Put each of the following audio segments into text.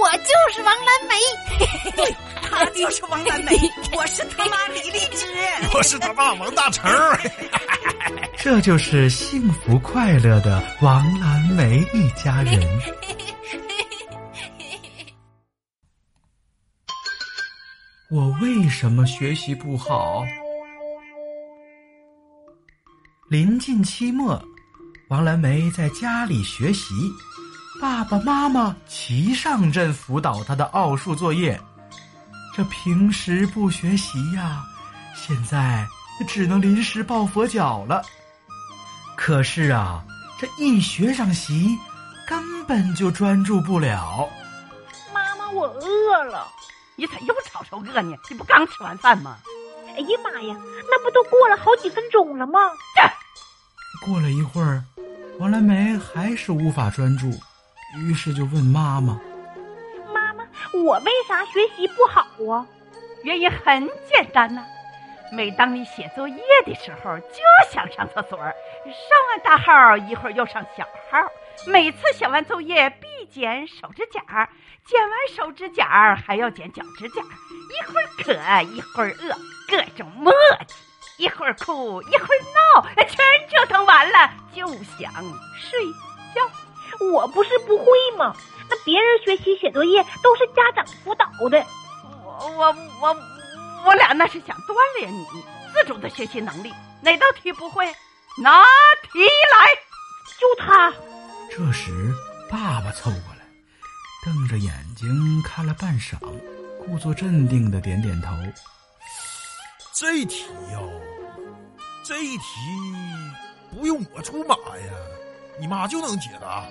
我就是王蓝梅，对，他就是王蓝梅，我是他妈李荔枝，我是他爸王大成。这就是幸福快乐的王蓝梅一家人。我为什么学习不好？临近期末，王蓝梅在家里学习，爸爸妈妈齐上阵辅导他的奥数作业。这平时不学习呀，现在只能临时抱佛脚了。可是啊，这一学上习，根本就专注不了。妈妈，我饿了。你咋又吵吵饿呢？你不刚吃完饭吗？哎呀妈呀，那不都过了好几分钟了吗？过了一会儿，王蓝梅还是无法专注，于是就问妈妈：“妈妈，我为啥学习不好啊？”原因很简单呐。每当你写作业的时候，就想上厕所，上完大号一会儿又上小号。每次写完作业必剪手指甲，剪完手指甲还要剪脚指甲。一会儿渴一会儿饿，各种磨叽，一会儿哭一会儿闹，全折腾完了就想睡觉。我不是不会吗？那别人学习写作业都是家长辅导的。我我我我俩那是想锻炼你自主的学习能力。哪道题不会？拿题来。就他。这时，爸爸凑过来，瞪着眼睛看了半晌，故作镇定的点点头。这题哟，这题不用我出马呀，你妈就能解答。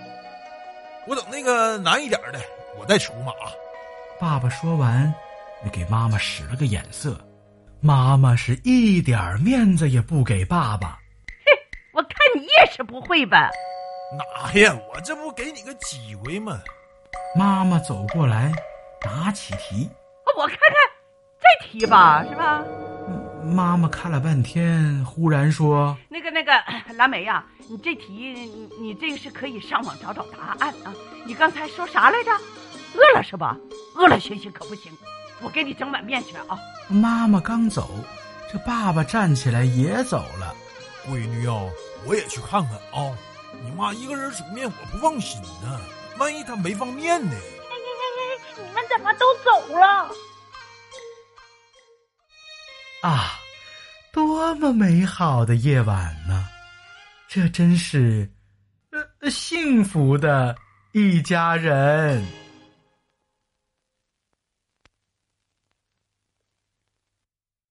我等那个难一点的，我再出马。爸爸说完，给妈妈使了个眼色，妈妈是一点面子也不给爸爸。嘿，我看你也是不会吧。哪呀？我这不给你个机会吗？妈妈走过来，拿起题。我看看这题吧，是吧？妈妈看了半天，忽然说：“那个那个，蓝莓呀，你这题你你这个是可以上网找找答案啊。你刚才说啥来着？饿了是吧？饿了学习可不行。我给你整碗面去啊。”妈妈刚走，这爸爸站起来也走了。闺女哦，我也去看看啊。你妈一个人煮面，我不放心呢。万一她没放面呢？你们怎么都走了？啊，多么美好的夜晚呢！这真是，呃，幸福的一家人。